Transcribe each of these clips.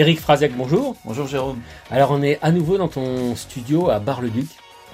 Eric Frazek, bonjour. Bonjour Jérôme. Alors on est à nouveau dans ton studio à Bar-le-Duc.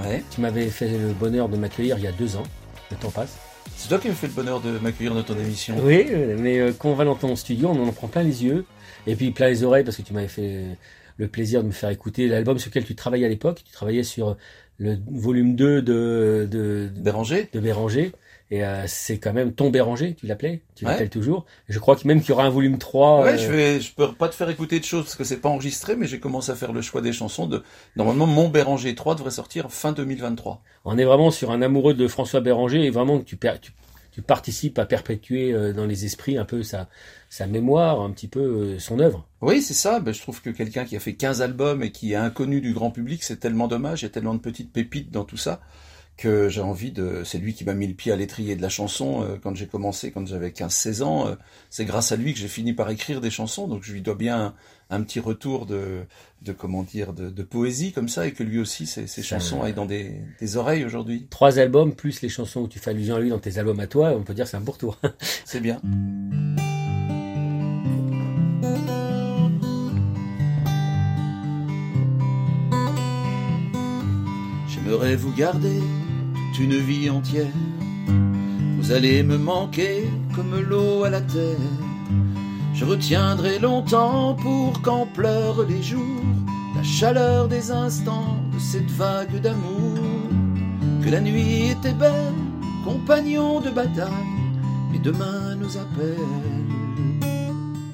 Ouais. Tu m'avais fait le bonheur de m'accueillir il y a deux ans. Le temps passe. C'est toi qui me fait le bonheur de m'accueillir dans ton émission. Oui, mais euh, quand on va dans ton studio, on en prend plein les yeux et puis plein les oreilles parce que tu m'avais fait le plaisir de me faire écouter l'album sur lequel tu travaillais à l'époque. Tu travaillais sur le volume 2 de, de, Béranger de Béranger. Et euh, c'est quand même ton Béranger, tu l'appelais Tu Ouais. l'appelles toujours Je crois que même qu'il y aura un volume 3. Ouais, euh, je vais, je peux pas te faire écouter de choses parce que c'est pas enregistré, mais j'ai commencé à faire le choix des chansons de, normalement, mon Béranger 3 devrait sortir fin 2023. On est vraiment sur un amoureux de François Béranger et vraiment que tu, per- tu, tu participes à perpétuer euh, dans les esprits un peu sa, mémoire, un petit peu euh, son œuvre. Oui, c'est ça. Ben, je trouve que quelqu'un qui a fait 15 albums et qui est inconnu du grand public, c'est tellement dommage. Il y a tellement de petites pépites dans tout ça que j'ai envie de. C'est lui qui m'a mis le pied à l'étrier de la chanson euh, quand j'ai commencé, quand j'avais 15-16 ans. euh, c'est grâce à lui que j'ai fini par écrire des chansons. Donc je lui dois bien un, un petit retour de, de comment dire, de, de poésie comme ça, et que lui aussi, ses, chansons aillent dans des, des oreilles aujourd'hui. Trois albums plus les chansons où tu fais allusion à lui dans tes albums à toi, on peut dire que c'est un beau retour. C'est bien. J'aimerais vous garder une vie entière. Vous allez me manquer comme l'eau à la terre. Je retiendrai longtemps pour qu'en pleurent les jours la chaleur des instants de cette vague d'amour. Que la nuit était belle, compagnon de bataille, mais demain nous appelle.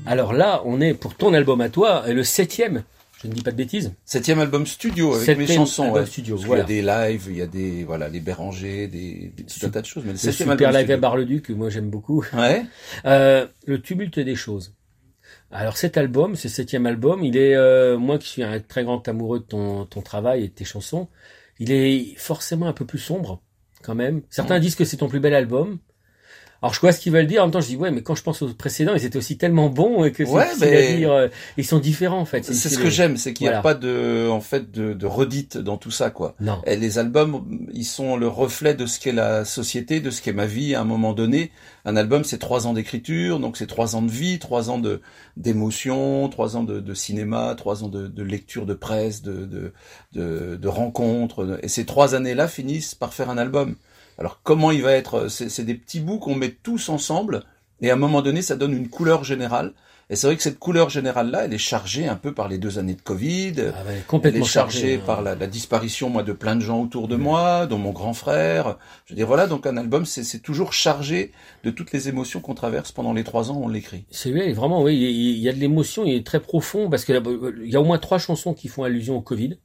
Alors là, on est pour ton album à toi, le septième, je ne dis pas de bêtises. Septième album studio avec mes Septième chansons. album ouais. studio, voilà. y a des lives, il y a des voilà les Bérangers, des, des tout un tas de choses. Mais le Le septième super album live à. Bar-le-Duc, que moi j'aime beaucoup. Ouais. Euh, le tumulte des choses. Alors cet album, ce septième album, il est, euh, moi qui suis un très grand amoureux de ton, ton travail et de tes chansons, il est forcément un peu plus sombre quand même. Certains disent que c'est ton plus bel album. Alors je vois ce qu'ils veulent dire, en même temps je dis ouais mais quand je pense aux précédents ils étaient aussi tellement bons et que c'est Ouais, mais- à dire, euh, ils sont différents en fait. C'est ce que j'aime, c'est qu'il n'y a pas de en fait de, de redite dans tout ça quoi. Non. Et les albums, ils sont le reflet de ce qu'est la société, de ce qu'est ma vie à un moment donné. Un album, c'est trois ans d'écriture, donc c'est trois ans de vie, trois ans de d'émotion, trois ans de, de cinéma, trois ans de, de lecture de presse, de, de, de, de rencontres. Et ces trois années-là finissent par faire un album. Alors comment il va être C'est c'est des petits bouts qu'on met tous ensemble, et à un moment donné, ça donne une couleur générale. Et c'est vrai que cette couleur générale-là, elle est chargée un peu par les deux années de Covid. Ah ouais, Elle complètement est chargée chargé, hein. par la, la disparition, moi, de plein de gens autour de moi, dont mon grand frère. Je veux dire, voilà, donc un album, c'est c'est toujours chargé de toutes les émotions qu'on traverse pendant les trois ans où on l'écrit. Celui-là est vraiment, oui, il il y a de l'émotion, il est très profond parce que là, il y a au moins trois chansons qui font allusion au Covid.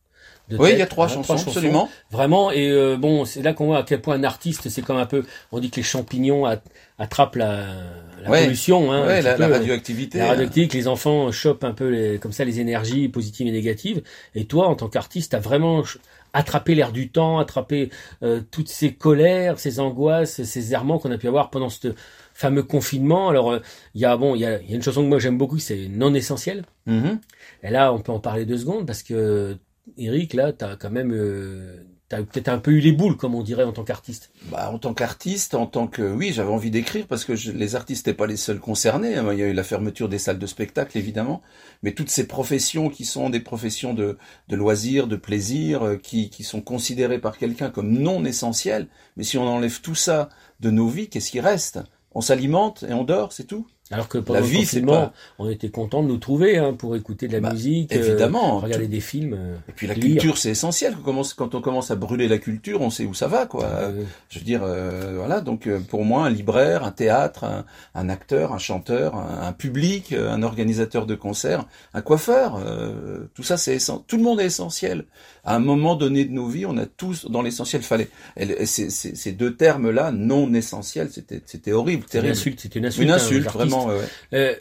De Oui, il y a trois hein, chansons, absolument. Vraiment, et euh, bon, c'est là qu'on voit à quel point un artiste, c'est comme un peu, on dit que les champignons at- attrapent la, la Ouais. pollution, hein, ouais, la, peu, la euh, radioactivité. la hein. radioactivité, que les enfants chopent un peu les, comme ça les énergies positives et négatives. Et toi, en tant qu'artiste, t'as vraiment attrapé l'air du temps, attrapé euh, toutes ces colères, ces angoisses, ces errements qu'on a pu avoir pendant ce fameux confinement. Alors, euh, il y a bon, il y y a une chanson que moi j'aime beaucoup, c'est non essentiel. Mhm. Et là, on peut en parler deux secondes parce que Eric, là, t'as quand même, euh, peut-être un peu eu les boules, comme on dirait en tant qu'artiste. Bah, en tant qu'artiste, en tant que oui, j'avais envie d'écrire parce que les artistes n'étaient pas les seuls concernés. hein. Il y a eu la fermeture des salles de spectacle, évidemment, mais toutes ces professions qui sont des professions de, de loisirs, de plaisir, euh, qui, qui sont considérées par quelqu'un comme non essentielles. Mais si on enlève tout ça de nos vies, qu'est-ce qui reste? On s'alimente et on dort, c'est tout? Alors que pendant La le vie, confinement, pas- on était content de nous trouver hein, pour écouter de la Bah, musique, euh, Évidemment. regarder des films. euh, Et puis la lire. culture, c'est essentiel. Quand on commence- à brûler la culture, on sait où ça va, quoi. euh, Je veux dire, euh, voilà. Donc, pour moi, un libraire, un théâtre, un, un acteur, un chanteur, un, un public, un organisateur de concerts, un coiffeur, euh, tout ça, c'est essen- tout le monde est essentiel. À un moment donné de nos vies, on a tous, dans l'essentiel, fallait. Et ces, ces, ces deux termes-là, non essentiels, c'était, c'était horrible, C'était une terrible. insulte, c'était une insulte. Une hein, insulte, vraiment. ouais. Euh,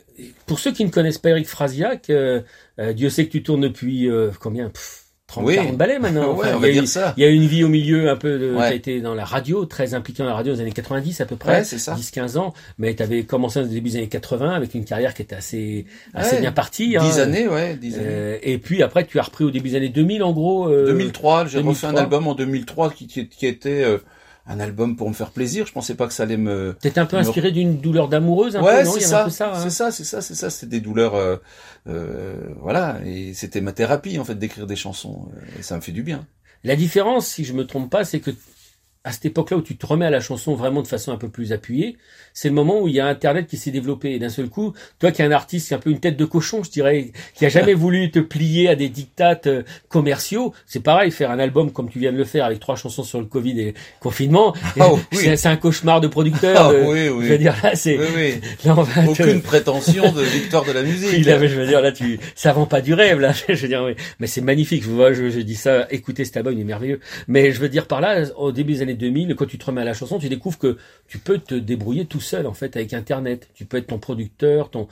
pour ceux qui ne connaissent pas Eric Frasiac, euh, euh, Dieu sait que tu tournes depuis euh, combien? Pff, 30, Oui. 40 balais maintenant. ouais, Enfin, on il y va a dire eu- ça. Il y a une vie au milieu un peu de, Ouais. t'as été dans la radio, très impliqué dans la radio dans les années 90 à peu près. Ouais, c'est ça. 10-15 ans, mais tu avais commencé au début des années 80 avec une carrière qui était assez, assez bien partie. hein. Dix années, ouais, dix années. Euh, et puis après, tu as repris au début des années 2000 en gros. euh, 2003, j'ai refait un 2003. album en 2003 qui, qui, qui était euh, un album pour me faire plaisir. Je pensais pas que ça allait me. T'étais un peu Me- inspiré d'une douleur d'amoureuse, un ouais, c'est ça, ça. hein. c'est ça, c'est ça, c'est ça. C'était des douleurs, euh, euh, voilà, et c'était ma thérapie en fait d'écrire des chansons. Et ça me fait du bien. La différence, si je me trompe pas, c'est que à cette époque-là où tu te remets à la chanson vraiment de façon un peu plus appuyée, c'est le moment où il y a Internet qui s'est développé. Et d'un seul coup, toi qui es un artiste, qui est un peu une tête de cochon, je dirais, qui a jamais voulu te plier à des dictates euh, commerciaux, c'est pareil, faire un album comme tu viens de le faire avec trois chansons sur le Covid et le confinement, et oui. c'est un cauchemar de producteur. Ah euh, oui, Je oui. veux dire, là, c'est, Oui, oui. te- Aucune prétention de victoire de la musique. oui, là, mais je veux dire, là, tu, ça vend pas du rêve, là. Je veux dire, oui. Mais c'est magnifique. Je vois, je, je dis ça, écoutez cet album, il est merveilleux. Mais je veux dire par là, au début des années 2000, quand tu te remets à la chanson, tu découvres que tu peux te débrouiller tout seul, en fait, avec Internet. Tu peux être ton producteur, ton,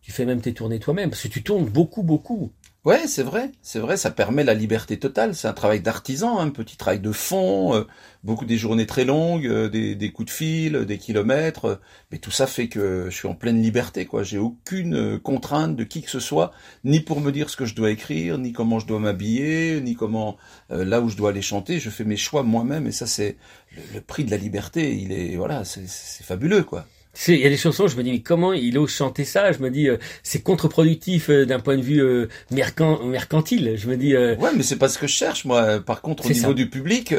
tu fais même tes tournées toi-même, parce que tu tournes beaucoup, beaucoup. Ouais, c'est vrai, c'est vrai, ça permet la liberté totale. C'est un travail d'artisan, un petit travail de fond, euh, beaucoup des journées très longues, euh, des, coups de fil, euh, des kilomètres, mais tout ça fait que je suis en pleine liberté, quoi. J'ai aucune contrainte de qui que ce soit, ni pour me dire ce que je dois écrire, ni comment je dois m'habiller, ni comment là où je dois aller chanter. Je fais mes choix moi-même, et ça c'est le, le prix de la liberté. Il est voilà, c'est fabuleux, quoi. Il y a des chansons, je me dis, mais comment il ose chanter ça? Je me dis, euh, c'est contre-productif euh, d'un point de vue euh, mercan- mercantile. Je me dis, euh, Ouais, mais c'est pas ce que je cherche, moi. Par contre, au niveau ça. du public,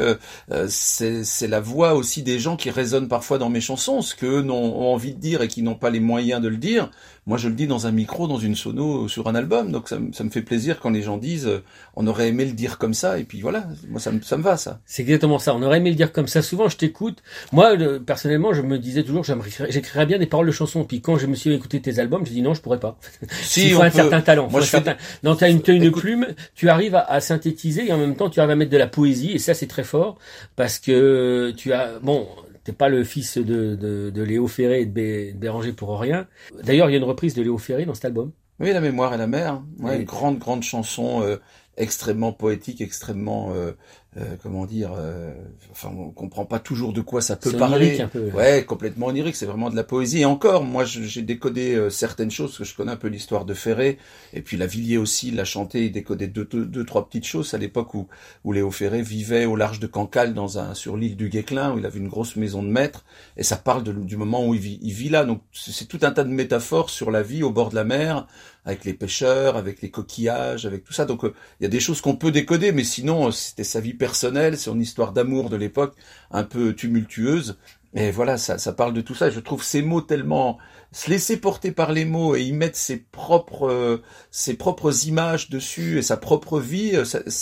c'est la voix aussi des gens qui résonnent parfois dans mes chansons, ce qu'eux n'ont- ont envie de dire et qui n'ont pas les moyens de le dire. Moi, je le dis dans un micro, dans une sono, sur un album. Donc, ça, me- ça me fait plaisir quand les gens disent, euh, on aurait aimé le dire comme ça. Et puis voilà, moi, ça me, ça me va, ça. C'est exactement ça. On aurait aimé le dire comme ça. Souvent, je t'écoute. Moi, le- personnellement, je me disais toujours, j'écrirais bien des paroles de chansons. Puis quand je me suis écouté tes albums, j'ai dit non, je pourrais pas. Si, Il faut on un peut- certain talent. Moi, je fais certain... Non, t'as une, une Écoute- plume, tu arrives à, à synthétiser et en même temps, tu arrives à mettre de la poésie. Et ça, c'est très fort parce que tu as, bon, t'es pas le fils de, de, de Léo Ferré et de, Bé- de Béranger pour rien. D'ailleurs, il y a une reprise de Léo Ferré dans cet album. Oui, la mémoire et la mer. Ouais, Oui. une grande, grande chanson euh, extrêmement poétique, extrêmement, euh, euh, comment dire, euh, enfin, on comprend pas toujours de quoi ça peut parler. un peu. Ouais, complètement onirique, c'est vraiment de la poésie. Et encore, moi, j'ai décodé euh, certaines choses, parce que je connais un peu l'histoire de Ferré, et puis la Villiers aussi l'a chanté, il décodait deux, deux, deux, trois petites choses à l'époque où, où Léo Ferré vivait au large de Cancale, dans un, sur l'île du Guesclin, où il avait une grosse maison de maître, et ça parle de- du moment où il vit, il vit là. Donc, c'est c'est tout un tas de métaphores sur la vie au bord de la mer, avec les pêcheurs, avec les coquillages, avec tout ça. Donc, euh, il y a des choses qu'on peut décoder, mais sinon, euh, c'était sa vie personnelle, son histoire d'amour de l'époque, un peu tumultueuse. Et voilà, ça, ça parle de tout ça. Je trouve ces mots tellement se laisser porter par les mots et y mettre ses propres ses propres images dessus et sa propre vie.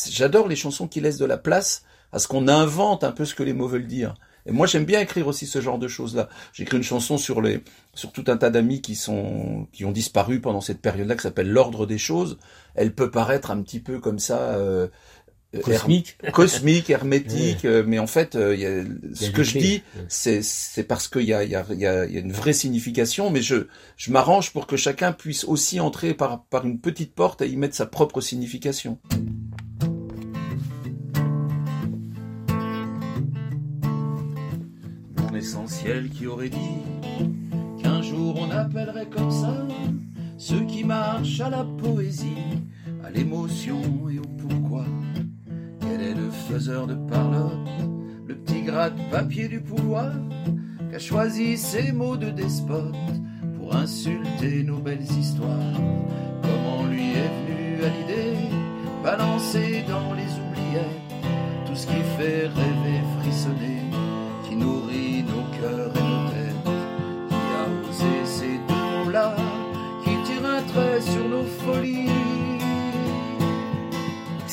J'adore les chansons qui laissent de la place à ce qu'on invente un peu ce que les mots veulent dire. Et moi, j'aime bien écrire aussi ce genre de choses-là. J'ai écrit une chanson sur les sur tout un tas d'amis qui sont qui ont disparu pendant cette période-là, qui s'appelle l'ordre des choses. Elle peut paraître un petit peu comme ça. Euh, Cosmique. her- cosmique, hermétique, euh, mais en fait, euh, il y a, Il y ce a que je clés. dis, c'est c'est parce qu'il y a, il y, a, il y, y a une vraie signification, mais je, je m'arrange pour que chacun puisse aussi entrer par, par une petite porte et y mettre sa propre signification. Mon essentiel qui aurait dit qu'un jour on appellerait comme ça ceux qui marchent à la poésie, à l'émotion et au pourquoi. Faiseur de parlotte, le petit gratte-papier du pouvoir, qu'a choisi ces mots de despote pour insulter nos belles histoires. Comment lui est venu à l'idée, balancer dans les oubliettes tout ce qui fait rêver, frissonner,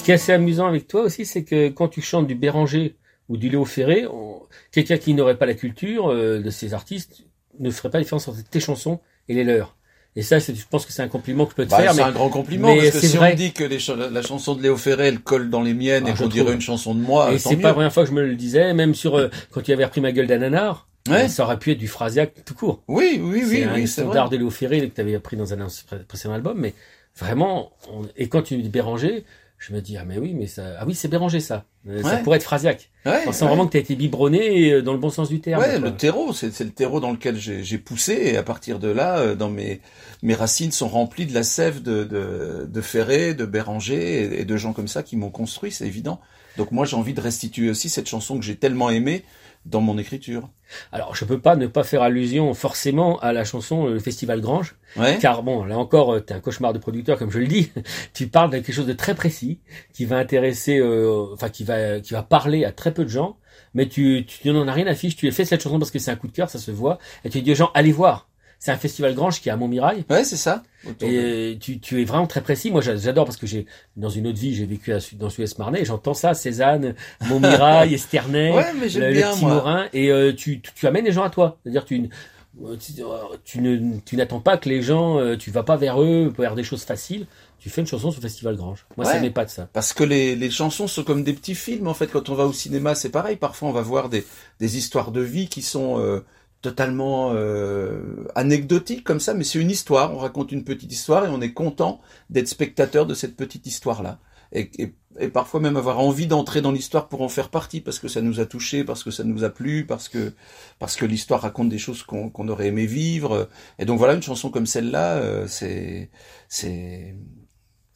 qui est assez amusant avec toi aussi, c'est que quand tu chantes du Béranger ou du Léo Ferré, on- quelqu'un qui n'aurait pas la culture euh, de ces artistes ne ferait pas la différence entre tes chansons et les leurs. Et ça, je pense que c'est un compliment que je peux te bah, faire. C'est un grand compliment parce que si on me dit que les la chanson de Léo Ferré elle colle dans les miennes ah, et qu'on dirait une chanson de moi, et c'est pas la première fois que je me le disais, même sur euh, quand tu avais repris ma gueule d'ananar. Ouais. Ça aurait pu être du phrasiaque tout court. Oui, oui, oui. C'est un standard de Léo Ferré que tu avais appris dans un précédent album, mais vraiment, et quand tu dis Béranger, je me dis ah mais oui mais ça ah oui c'est Béranger ça. Euh, ça pourrait être Phrasiac ouais, on sent vraiment que tu as été biberonné euh, dans le bon sens du terme ouais le terreau c'est le terreau dans lequel j'ai poussé et à partir de là euh, dans mes mes racines sont remplies de la sève de de, de Ferré de Béranger et, de gens comme ça qui m'ont construit c'est évident. Donc moi j'ai envie de restituer aussi cette chanson que j'ai tellement aimée dans mon écriture. Alors, je peux pas ne pas faire allusion forcément à la chanson Le Festival Grange, car bon, là encore, euh, tu es un cauchemar de producteur, comme je le dis. tu parles de quelque chose de très précis, qui va intéresser, euh, enfin, qui va, qui va parler à très peu de gens, mais tu, tu n'en as rien à fiche. Tu as fait cette chanson parce que c'est un coup de cœur, ça se voit, et tu dis aux gens, allez voir. C'est un festival Grange qui est à Montmirail. Ouais, c'est ça. Et tu, tu es vraiment très précis. Moi, j'adore parce que j'ai dans une autre vie, j'ai vécu dans Suez Marnais. J'entends ça, Cézanne, Montmirail, Esternay, ouais, mais le, bien, petit Morin, et euh, tu, tu amènes les gens à toi. C'est-à-dire tu tu, ne tu n'attends pas que les gens, euh, tu vas pas vers eux pour faire des choses faciles. Tu fais une chanson sur le Festival Grange. Moi, ça m'est pas de ça. Parce que les, les chansons sont comme des petits films. En fait, quand on va au cinéma, c'est pareil. Parfois, on va voir des, des histoires de vie qui sont euh, totalement euh, anecdotique comme ça, mais c'est une histoire. On raconte une petite histoire et on est content d'être spectateur de cette petite histoire-là. Et, et, parfois même avoir envie d'entrer dans l'histoire pour en faire partie parce que ça nous a touché, parce que ça nous a plu, parce que parce que l'histoire raconte des choses qu'on aurait aimé vivre. Et donc voilà, une chanson comme celle-là, euh, c'est c'est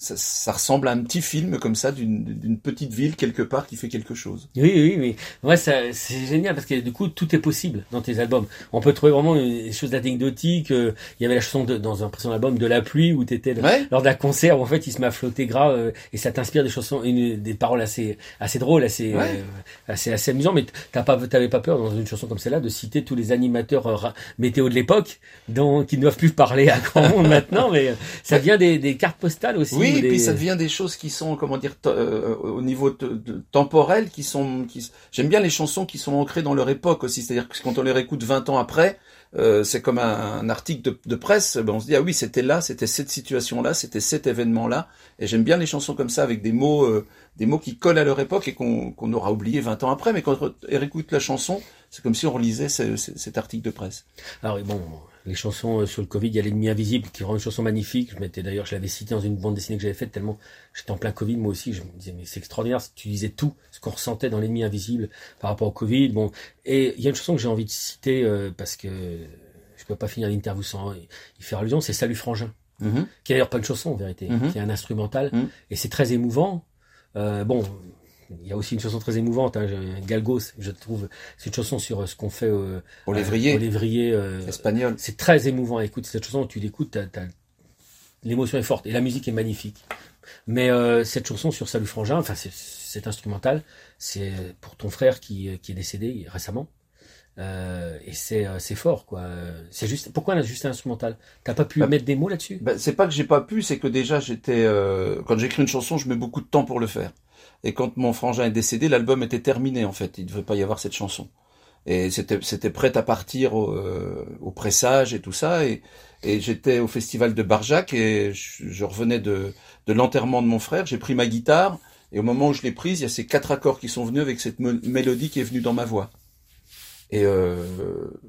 ça, ça, ressemble à un petit film comme ça d'une petite ville quelque part qui fait quelque chose. Oui, oui, oui. Ouais, c'est génial parce que du coup tout est possible dans tes albums. On peut trouver vraiment des choses anecdotiques. Euh, il y avait la chanson de, dans un précédent album de la pluie où t'étais étais lors d'un concert où en fait il se met à flotter gras euh, et ça t'inspire des chansons, une, des paroles assez assez drôles, assez euh, assez assez amusant. Mais t'as pas t'avais pas peur dans une chanson comme celle-là de citer tous les animateurs météo de l'époque, dont qui ne doivent plus parler à grand monde maintenant, mais ça vient des, des cartes postales aussi. Oui, et puis ça devient des choses qui sont, comment dire, euh, au niveau de, temporel, qui sont, qui, j'aime bien les chansons qui sont ancrées dans leur époque aussi. C'est-à-dire que quand on les réécoute 20 ans après, euh, c'est comme un, article de, presse. Ben on se dit ah oui, c'était là, c'était cette situation-là, c'était cet événement-là. Et j'aime bien les chansons comme ça avec des mots, euh, des mots qui collent à leur époque et qu'on aura oublié 20 ans après. Mais quand on réécoute la chanson, c'est comme si on relisait cet article de presse. Alors bon les chansons euh, sur le Covid, il y a l'ennemi invisible qui rend une chanson magnifique. Je m'étais d'ailleurs, je l'avais cité dans une bande dessinée que j'avais faite tellement j'étais en plein Covid moi aussi. Je me disais mais c'est extraordinaire. Tu disais tout ce qu'on ressentait dans l'ennemi invisible par rapport au Covid. Bon, et il y a une chanson que j'ai envie de citer euh, parce que je peux pas finir l'interview sans y faire allusion. C'est Salut Frangin, mm-hmm. qui est d'ailleurs pas une chanson en vérité, mm-hmm. qui est un instrumental mm-hmm. et c'est très émouvant. Euh, bon, il y a aussi une chanson très émouvante, hein, Galgos, je trouve. C'est une chanson sur euh, ce qu'on fait au, au lévrier, au lévrier euh, espagnol. C'est très émouvant à écouter cette chanson. Tu l'écoutes, l'émotion est forte et la musique est magnifique. Mais euh, cette chanson sur Salut Frangin, enfin c'est instrumental, c'est pour ton frère qui, qui est décédé récemment. Euh, et c'est c'est fort quoi. C'est juste pourquoi juste instrumental T'as pas pu bah, mettre des mots là-dessus? bah, C'est pas que j'ai pas pu, c'est que déjà j'étais quand j'écris une chanson, je mets beaucoup de temps pour le faire. Et quand mon frangin est décédé, l'album était terminé en fait. Il ne devait pas y avoir cette chanson. Et c'était c'était prêt à partir au, euh, au, pressage et tout ça. Et, et j'étais au festival de Barjac et je, revenais de, de l'enterrement de mon frère. J'ai pris ma guitare et au moment où je l'ai prise, il y a ces quatre accords qui sont venus avec cette mélodie qui est venue dans ma voix. Et euh,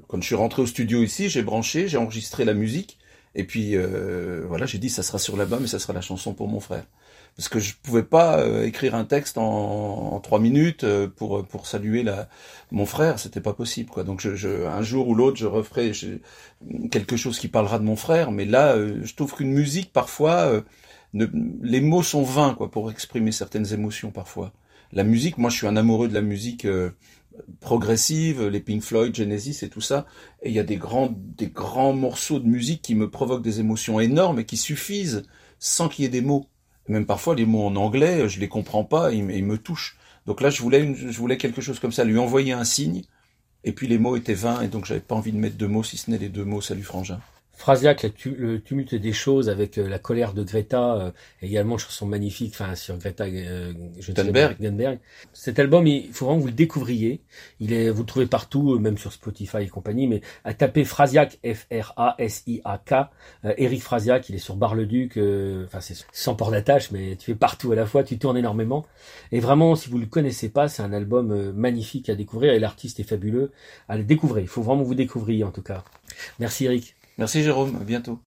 quand je suis rentré au studio ici, j'ai branché, j'ai enregistré la musique. Et puis euh, voilà, j'ai dit ça sera sur l'album et ça sera la chanson pour mon frère parce que je pouvais pas euh, écrire un texte en, trois minutes euh, pour pour saluer la mon frère, c'était pas possible quoi. Donc je, un jour ou l'autre, je referai quelque chose qui parlera de mon frère, mais là, euh, je trouve qu'une musique parfois, ne, les mots sont vains quoi pour exprimer certaines émotions parfois. La musique, moi, je suis un amoureux de la musique progressive, les Pink Floyd, Genesis et tout ça. Et il y a des grands, des grands morceaux de musique qui me provoquent des émotions énormes et qui suffisent sans qu'il y ait des mots. Même parfois, les mots en anglais, je les comprends pas, ils, me touchent. Donc là, je voulais, je voulais quelque chose comme ça, lui envoyer un signe, et puis les mots étaient vains, et donc j'avais pas envie de mettre deux mots, si ce n'est les deux mots Salut Frangin. Phrasiac, le, tu- le tumulte des choses avec euh, la colère de Greta, euh, également chanson magnifique, enfin sur Greta euh, je Thunberg. Cet album, il faut vraiment que vous le découvriez. Il est, vous le trouvez partout, euh, même sur Spotify et compagnie. Mais à taper Phrasiac, F-R-A-S-I-A-K, euh, Eric Phrasiac, il est sur Bar-le-Duc. euh, Enfin, c'est sans port d'attache, mais tu es partout à la fois, tu tournes énormément. Et vraiment, si vous le connaissez pas, c'est un album magnifique à découvrir et l'artiste est fabuleux. À le découvrir. Il faut vraiment que vous découvriez en tout cas. Merci Eric. Merci Jérôme, bientôt.